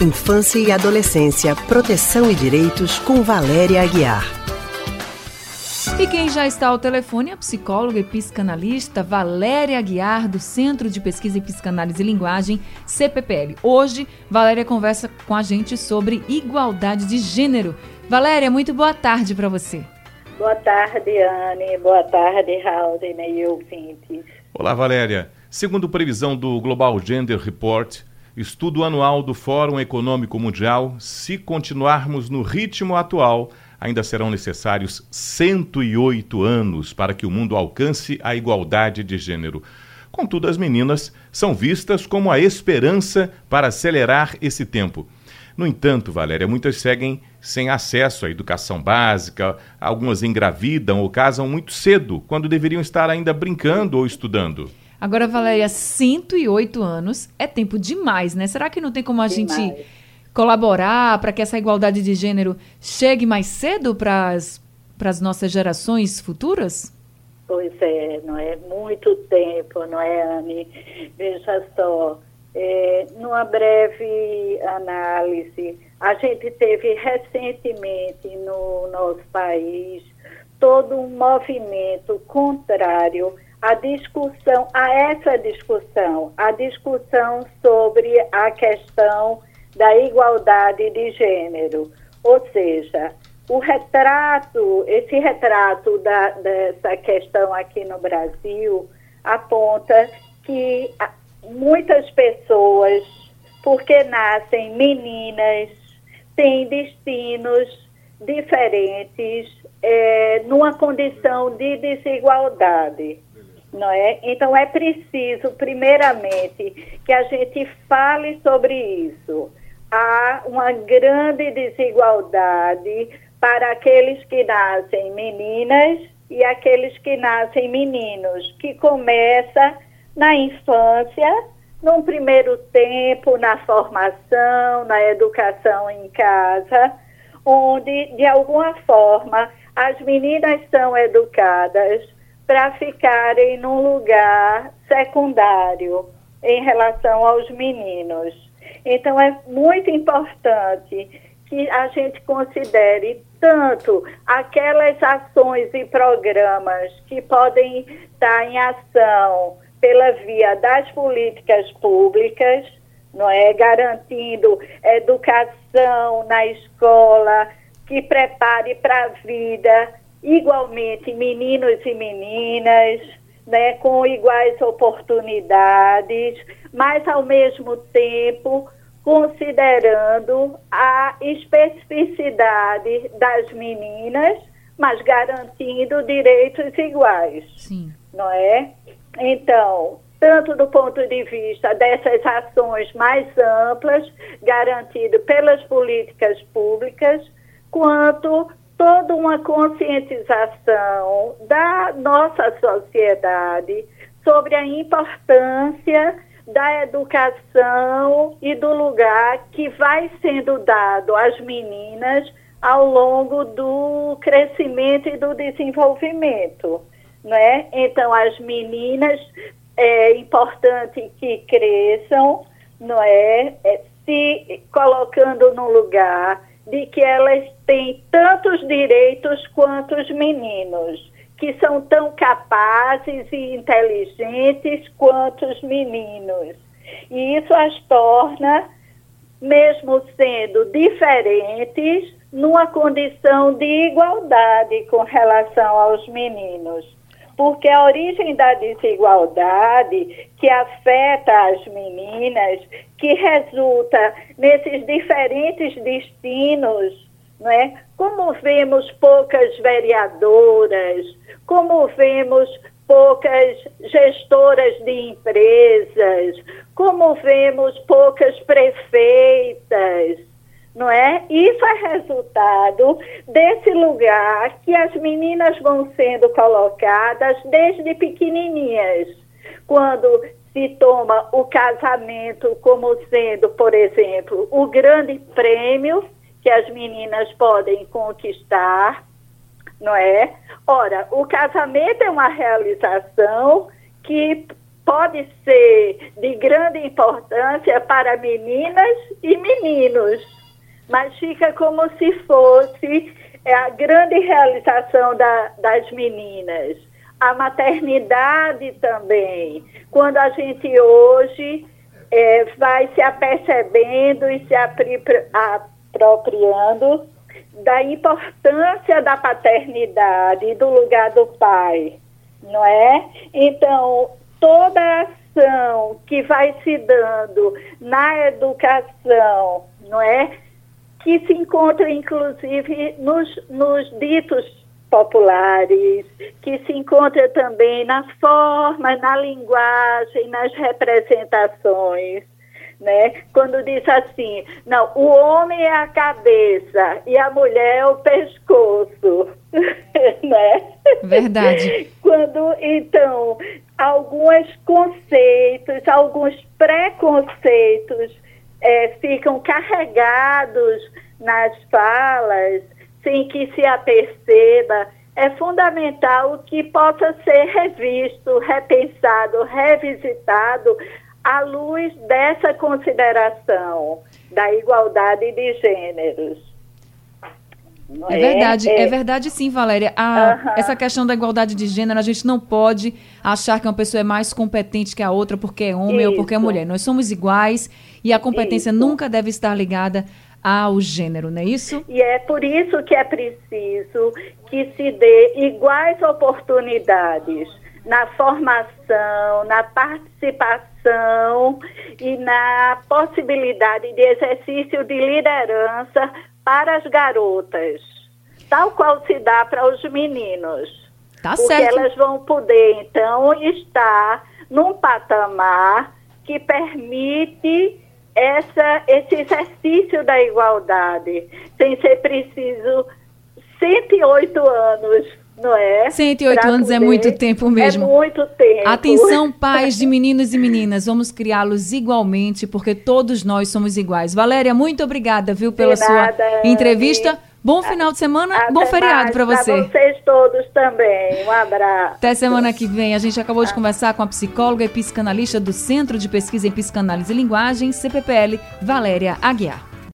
Infância e Adolescência, Proteção e Direitos, com Valéria Aguiar. E quem já está ao telefone é a psicóloga e psicanalista Valéria Aguiar, do Centro de Pesquisa em Psicanálise e Linguagem, CPPL. Hoje, Valéria conversa com a gente sobre igualdade de gênero. Valéria, muito boa tarde para você. Boa tarde, Anne. Boa tarde, Raul e ouvintes. Olá, Valéria. Segundo previsão do Global Gender Report, estudo anual do Fórum Econômico Mundial, se continuarmos no ritmo atual, ainda serão necessários 108 anos para que o mundo alcance a igualdade de gênero. Contudo, as meninas são vistas como a esperança para acelerar esse tempo. No entanto, Valéria, muitas seguem sem acesso à educação básica, algumas engravidam ou casam muito cedo, quando deveriam estar ainda brincando ou estudando. Agora, Valéria, 108 anos é tempo demais, né? Será que não tem como a demais. gente colaborar para que essa igualdade de gênero chegue mais cedo para as nossas gerações futuras? Pois é, não é muito tempo, não é, Anne? Veja só, é, numa breve análise, a gente teve recentemente no nosso país todo um movimento contrário à discussão, a essa discussão, a discussão sobre a questão da igualdade de gênero. Ou seja, o retrato, esse retrato da, dessa questão aqui no Brasil aponta que muitas pessoas, porque nascem meninas, têm destinos diferentes, é, numa condição de desigualdade. Não é? Então é preciso, primeiramente, que a gente fale sobre isso. Há uma grande desigualdade para aqueles que nascem meninas e aqueles que nascem meninos, que começa na infância, num primeiro tempo, na formação, na educação em casa, onde, de alguma forma, as meninas são educadas para ficarem num lugar secundário em relação aos meninos. Então, é muito importante que a gente considere tanto aquelas ações e programas que podem estar em ação pela via das políticas públicas, não é? Garantindo educação na escola que prepare para a vida igualmente meninos e meninas, né, com iguais oportunidades, mas ao mesmo tempo considerando a especificidade das meninas, mas garantindo direitos iguais. Sim. Não é? Então, tanto do ponto de vista dessas ações mais amplas, garantido pelas políticas públicas, quanto toda uma conscientização da nossa sociedade sobre a importância da educação e do lugar que vai sendo dado às meninas ao longo do crescimento e do desenvolvimento, né? Então as meninas é importante que cresçam, não é? é se colocando no lugar de que elas têm tantos direitos quanto os meninos, que são tão capazes e inteligentes quanto os meninos. E isso as torna, mesmo sendo diferentes, numa condição de igualdade com relação aos meninos porque a origem da desigualdade que afeta as meninas, que resulta nesses diferentes destinos, é? Como vemos poucas vereadoras, como vemos poucas gestoras de empresas, como vemos poucas prefeitas, não é? Isso é resultado desse lugar que as meninas vão sendo colocadas desde pequenininhas. Quando se toma o casamento como sendo, por exemplo, o grande prêmio que as meninas podem conquistar, não é? Ora, o casamento é uma realização que pode ser de grande importância para meninas e meninos, mas fica como se fosse é, a grande realização da, das meninas. A maternidade também, quando a gente hoje é, vai se apercebendo e se apropriando da importância da paternidade do lugar do pai, não é? Então, toda ação que vai se dando na educação, não é? Que se encontra, inclusive, nos, nos ditos populares, que se encontra também na forma, na linguagem, nas representações. Né? Quando diz assim, não, o homem é a cabeça e a mulher é o pescoço, né? Verdade. Quando então alguns conceitos, alguns preconceitos é, ficam carregados nas falas sem que se aperceba, é fundamental que possa ser revisto, repensado, revisitado à luz dessa consideração da igualdade de gêneros. É, é verdade, é. é. verdade sim, Valéria. A, Essa questão da igualdade de gênero, a gente não pode achar que uma pessoa é mais competente que a outra porque é homem Isso. ou porque é mulher. Nós somos iguais e a competência Isso. nunca deve estar ligada ao gênero, não é isso? E é por isso que é preciso que se dê iguais oportunidades na formação, na participação e na possibilidade de exercício de liderança para as garotas, tal qual se dá para os meninos. Tá porque certo. elas vão poder, então, estar num patamar que permite essa, esse exercício da igualdade, sem ser preciso 108 anos, não é? 108 pra anos é muito tempo mesmo. É muito tempo. Atenção, pais de meninos e meninas, vamos criá-los igualmente, porque todos nós somos iguais. Valéria, muito obrigada, viu, pela de nada, sua entrevista. Bom final de semana, Até bom feriado para você. Para vocês todos também. Um abraço. Até semana que vem. A gente acabou de conversar com a psicóloga e psicanalista do Centro de Pesquisa em Psicanálise e Linguagem, CPPL, Valéria Aguiar.